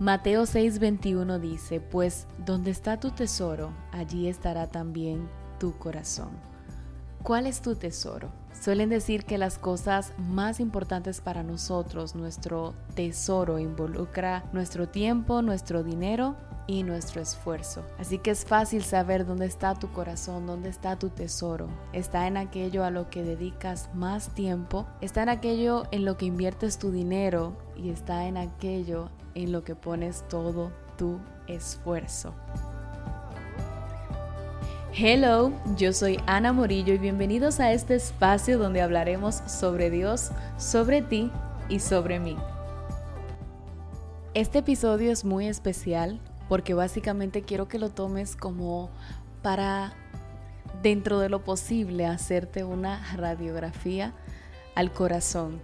Mateo 6:21 dice, pues donde está tu tesoro, allí estará también tu corazón. ¿Cuál es tu tesoro? Suelen decir que las cosas más importantes para nosotros, nuestro tesoro, involucra nuestro tiempo, nuestro dinero y nuestro esfuerzo. Así que es fácil saber dónde está tu corazón, dónde está tu tesoro. Está en aquello a lo que dedicas más tiempo, está en aquello en lo que inviertes tu dinero y está en aquello en lo que pones todo tu esfuerzo. Hello, yo soy Ana Morillo y bienvenidos a este espacio donde hablaremos sobre Dios, sobre ti y sobre mí. Este episodio es muy especial porque básicamente quiero que lo tomes como para, dentro de lo posible, hacerte una radiografía al corazón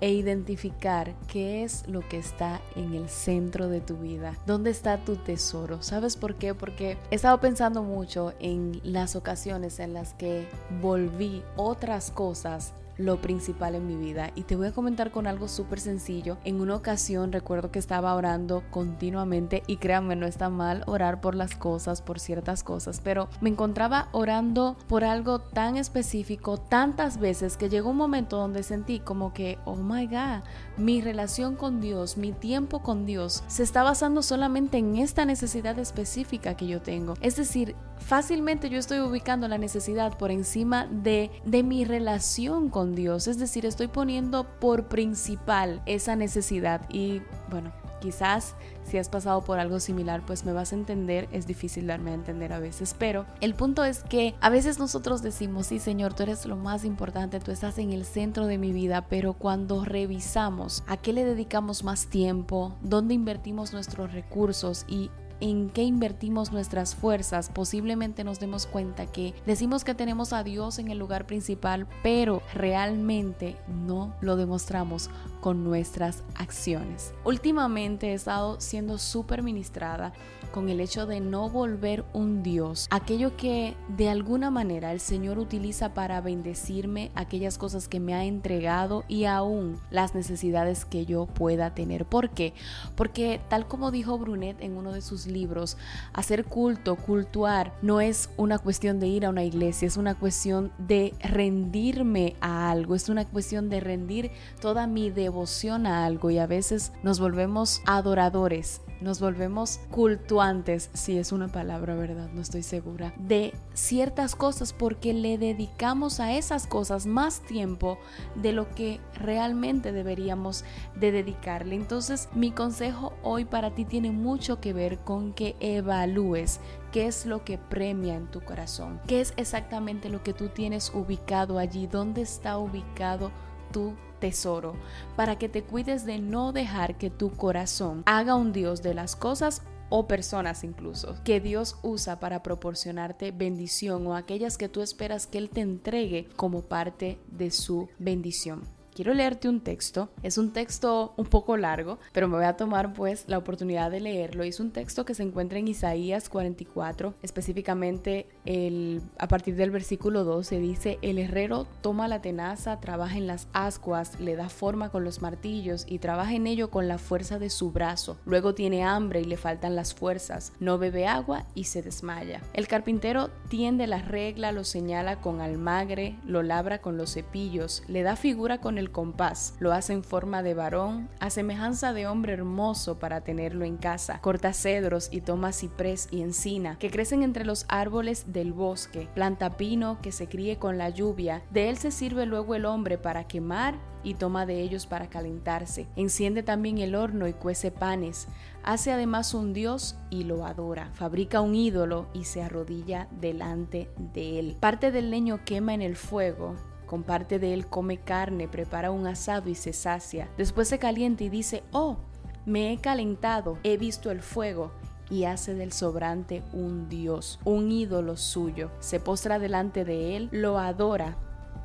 e identificar qué es lo que está en el centro de tu vida, dónde está tu tesoro. ¿Sabes por qué? Porque he estado pensando mucho en las ocasiones en las que volví otras cosas lo principal en mi vida. Y te voy a comentar con algo súper sencillo. En una ocasión recuerdo que estaba orando continuamente y créanme, no está mal orar por las cosas, por ciertas cosas, pero me encontraba orando por algo tan específico tantas veces que llegó un momento donde sentí como que, oh my god, mi relación con Dios, mi tiempo con Dios se está basando solamente en esta necesidad específica que yo tengo. Es decir, fácilmente yo estoy ubicando la necesidad por encima de, de mi relación con Dios. Es decir, estoy poniendo por principal esa necesidad y bueno, quizás si has pasado por algo similar, pues me vas a entender. Es difícil darme a entender a veces, pero el punto es que a veces nosotros decimos, sí Señor, tú eres lo más importante, tú estás en el centro de mi vida, pero cuando revisamos a qué le dedicamos más tiempo, dónde invertimos nuestros recursos y en qué invertimos nuestras fuerzas, posiblemente nos demos cuenta que decimos que tenemos a Dios en el lugar principal, pero realmente no lo demostramos con nuestras acciones. Últimamente he estado siendo súper ministrada con el hecho de no volver un Dios, aquello que de alguna manera el Señor utiliza para bendecirme, aquellas cosas que me ha entregado y aún las necesidades que yo pueda tener. ¿Por qué? Porque tal como dijo Brunet en uno de sus libros, hacer culto, cultuar, no es una cuestión de ir a una iglesia, es una cuestión de rendirme a algo, es una cuestión de rendir toda mi devoción a algo y a veces nos volvemos adoradores nos volvemos cultuantes, si es una palabra, ¿verdad? No estoy segura, de ciertas cosas porque le dedicamos a esas cosas más tiempo de lo que realmente deberíamos de dedicarle. Entonces, mi consejo hoy para ti tiene mucho que ver con que evalúes qué es lo que premia en tu corazón, qué es exactamente lo que tú tienes ubicado allí, dónde está ubicado tu tesoro, para que te cuides de no dejar que tu corazón haga un Dios de las cosas o personas incluso, que Dios usa para proporcionarte bendición o aquellas que tú esperas que Él te entregue como parte de su bendición quiero leerte un texto. Es un texto un poco largo, pero me voy a tomar pues la oportunidad de leerlo. Es un texto que se encuentra en Isaías 44, específicamente el, a partir del versículo 12 dice, el herrero toma la tenaza, trabaja en las ascuas, le da forma con los martillos y trabaja en ello con la fuerza de su brazo. Luego tiene hambre y le faltan las fuerzas, no bebe agua y se desmaya. El carpintero tiende la regla, lo señala con almagre, lo labra con los cepillos, le da figura con el compás, lo hace en forma de varón, a semejanza de hombre hermoso para tenerlo en casa. Corta cedros y toma ciprés y encina, que crecen entre los árboles del bosque. Planta pino que se críe con la lluvia. De él se sirve luego el hombre para quemar y toma de ellos para calentarse. Enciende también el horno y cuece panes. Hace además un dios y lo adora. Fabrica un ídolo y se arrodilla delante de él. Parte del leño quema en el fuego con parte de él come carne, prepara un asado y se sacia. Después se calienta y dice, oh, me he calentado, he visto el fuego y hace del sobrante un dios, un ídolo suyo. Se postra delante de él, lo adora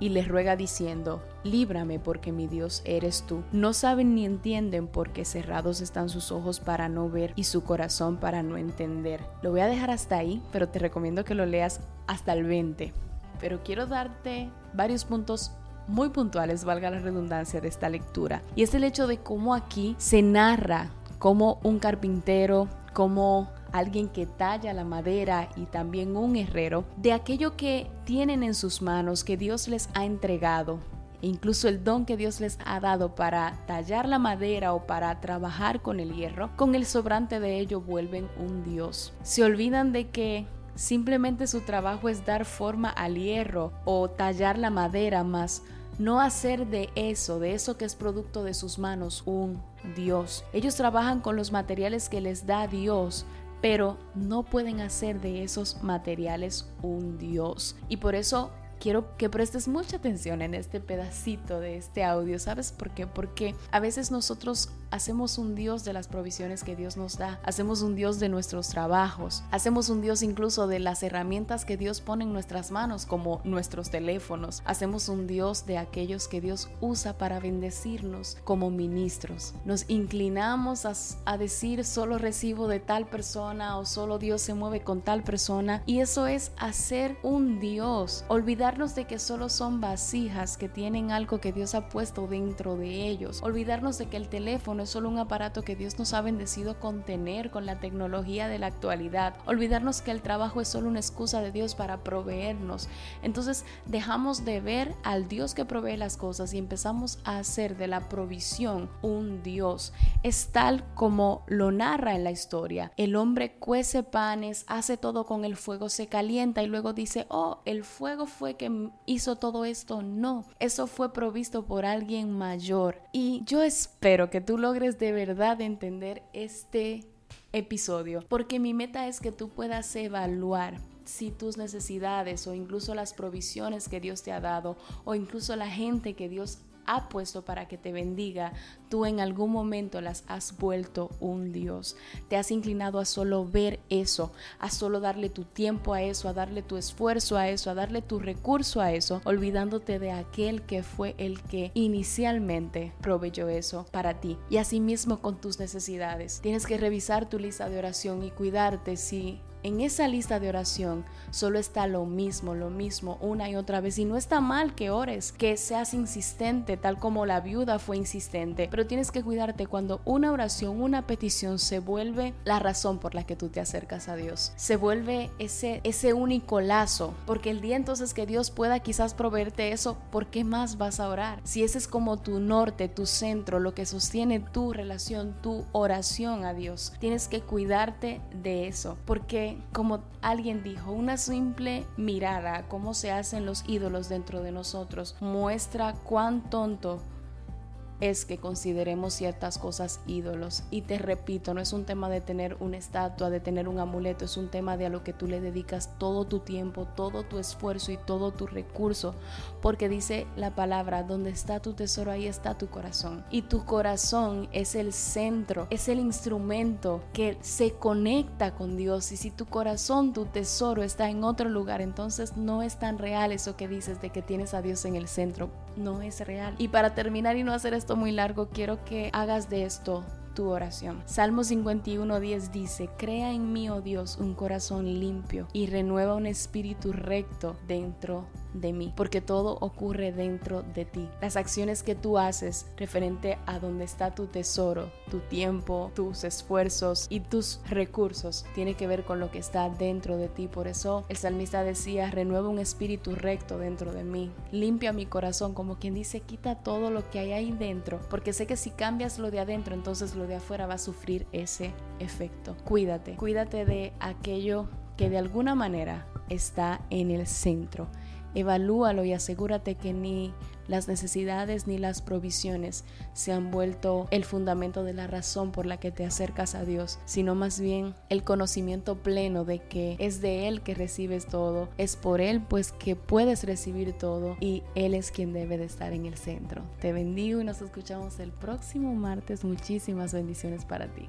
y le ruega diciendo, líbrame porque mi Dios eres tú. No saben ni entienden porque cerrados están sus ojos para no ver y su corazón para no entender. Lo voy a dejar hasta ahí, pero te recomiendo que lo leas hasta el 20 pero quiero darte varios puntos muy puntuales, valga la redundancia de esta lectura. Y es el hecho de cómo aquí se narra como un carpintero, como alguien que talla la madera y también un herrero, de aquello que tienen en sus manos, que Dios les ha entregado, e incluso el don que Dios les ha dado para tallar la madera o para trabajar con el hierro, con el sobrante de ello vuelven un Dios. Se olvidan de que simplemente su trabajo es dar forma al hierro o tallar la madera, más no hacer de eso, de eso que es producto de sus manos, un Dios. Ellos trabajan con los materiales que les da Dios, pero no pueden hacer de esos materiales un Dios. Y por eso quiero que prestes mucha atención en este pedacito de este audio. ¿Sabes por qué? Porque a veces nosotros hacemos un Dios de las provisiones que Dios nos da, hacemos un Dios de nuestros trabajos, hacemos un Dios incluso de las herramientas que Dios pone en nuestras manos, como nuestros teléfonos, hacemos un Dios de aquellos que Dios usa para bendecirnos como ministros. Nos inclinamos a, decir solo recibo de tal persona o solo Dios se mueve con tal persona y eso es hacer un Dios, olvidar de que solo son vasijas que tienen algo que Dios ha puesto dentro de ellos, olvidarnos de que el teléfono es solo un aparato que Dios nos ha bendecido con tener con la tecnología de la actualidad, olvidarnos que el trabajo es solo una excusa de Dios para proveernos. Entonces dejamos de ver al Dios que provee las cosas y empezamos a hacer de la provisión un Dios. Es tal como lo narra en la historia. El hombre cuece panes, hace todo con el fuego, se calienta y luego dice, oh, el fuego fue que hizo todo esto, no, eso fue provisto por alguien mayor. Y yo espero que tú logres de verdad entender este episodio, porque mi meta es que tú puedas evaluar si tus necesidades o incluso las provisiones que Dios te ha dado o incluso la gente que Dios ha puesto para que te bendiga, tú en algún momento las has vuelto un Dios. Te has inclinado a solo ver eso, a solo darle tu tiempo a eso, a darle tu esfuerzo a eso, a darle tu recurso a eso, olvidándote de aquel que fue el que inicialmente proveyó eso para ti. Y asimismo con tus necesidades. Tienes que revisar tu lista de oración y cuidarte si en esa lista de oración solo está lo mismo, lo mismo, una y otra vez. Y no está mal que ores, que seas insistente, tal como la viuda fue insistente. Pero tienes que cuidarte cuando una oración, una petición se vuelve la razón por la que tú te acercas a Dios. Se vuelve ese, ese único lazo. Porque el día entonces que Dios pueda quizás proveerte eso, ¿por qué más vas a orar? Si ese es como tu norte, tu centro, lo que sostiene tu relación, tu oración a Dios. Tienes que cuidarte de eso. Porque como alguien dijo, una simple mirada cómo se hacen los ídolos dentro de nosotros muestra cuán tonto es que consideremos ciertas cosas ídolos. Y te repito, no es un tema de tener una estatua, de tener un amuleto, es un tema de a lo que tú le dedicas todo tu tiempo, todo tu esfuerzo y todo tu recurso. Porque dice la palabra, donde está tu tesoro, ahí está tu corazón. Y tu corazón es el centro, es el instrumento que se conecta con Dios. Y si tu corazón, tu tesoro está en otro lugar, entonces no es tan real eso que dices de que tienes a Dios en el centro. No es real. Y para terminar y no hacer esto muy largo, quiero que hagas de esto tu oración. Salmo 51.10 dice, Crea en mí, oh Dios, un corazón limpio y renueva un espíritu recto dentro de mí, porque todo ocurre dentro de ti. Las acciones que tú haces referente a donde está tu tesoro, tu tiempo, tus esfuerzos y tus recursos, tiene que ver con lo que está dentro de ti. Por eso el salmista decía, renueva un espíritu recto dentro de mí, limpia mi corazón, como quien dice, quita todo lo que hay ahí dentro, porque sé que si cambias lo de adentro, entonces lo de afuera va a sufrir ese efecto. Cuídate, cuídate de aquello que de alguna manera está en el centro Evalúalo y asegúrate que ni las necesidades ni las provisiones se han vuelto el fundamento de la razón por la que te acercas a Dios, sino más bien el conocimiento pleno de que es de Él que recibes todo, es por Él pues que puedes recibir todo y Él es quien debe de estar en el centro. Te bendigo y nos escuchamos el próximo martes. Muchísimas bendiciones para ti.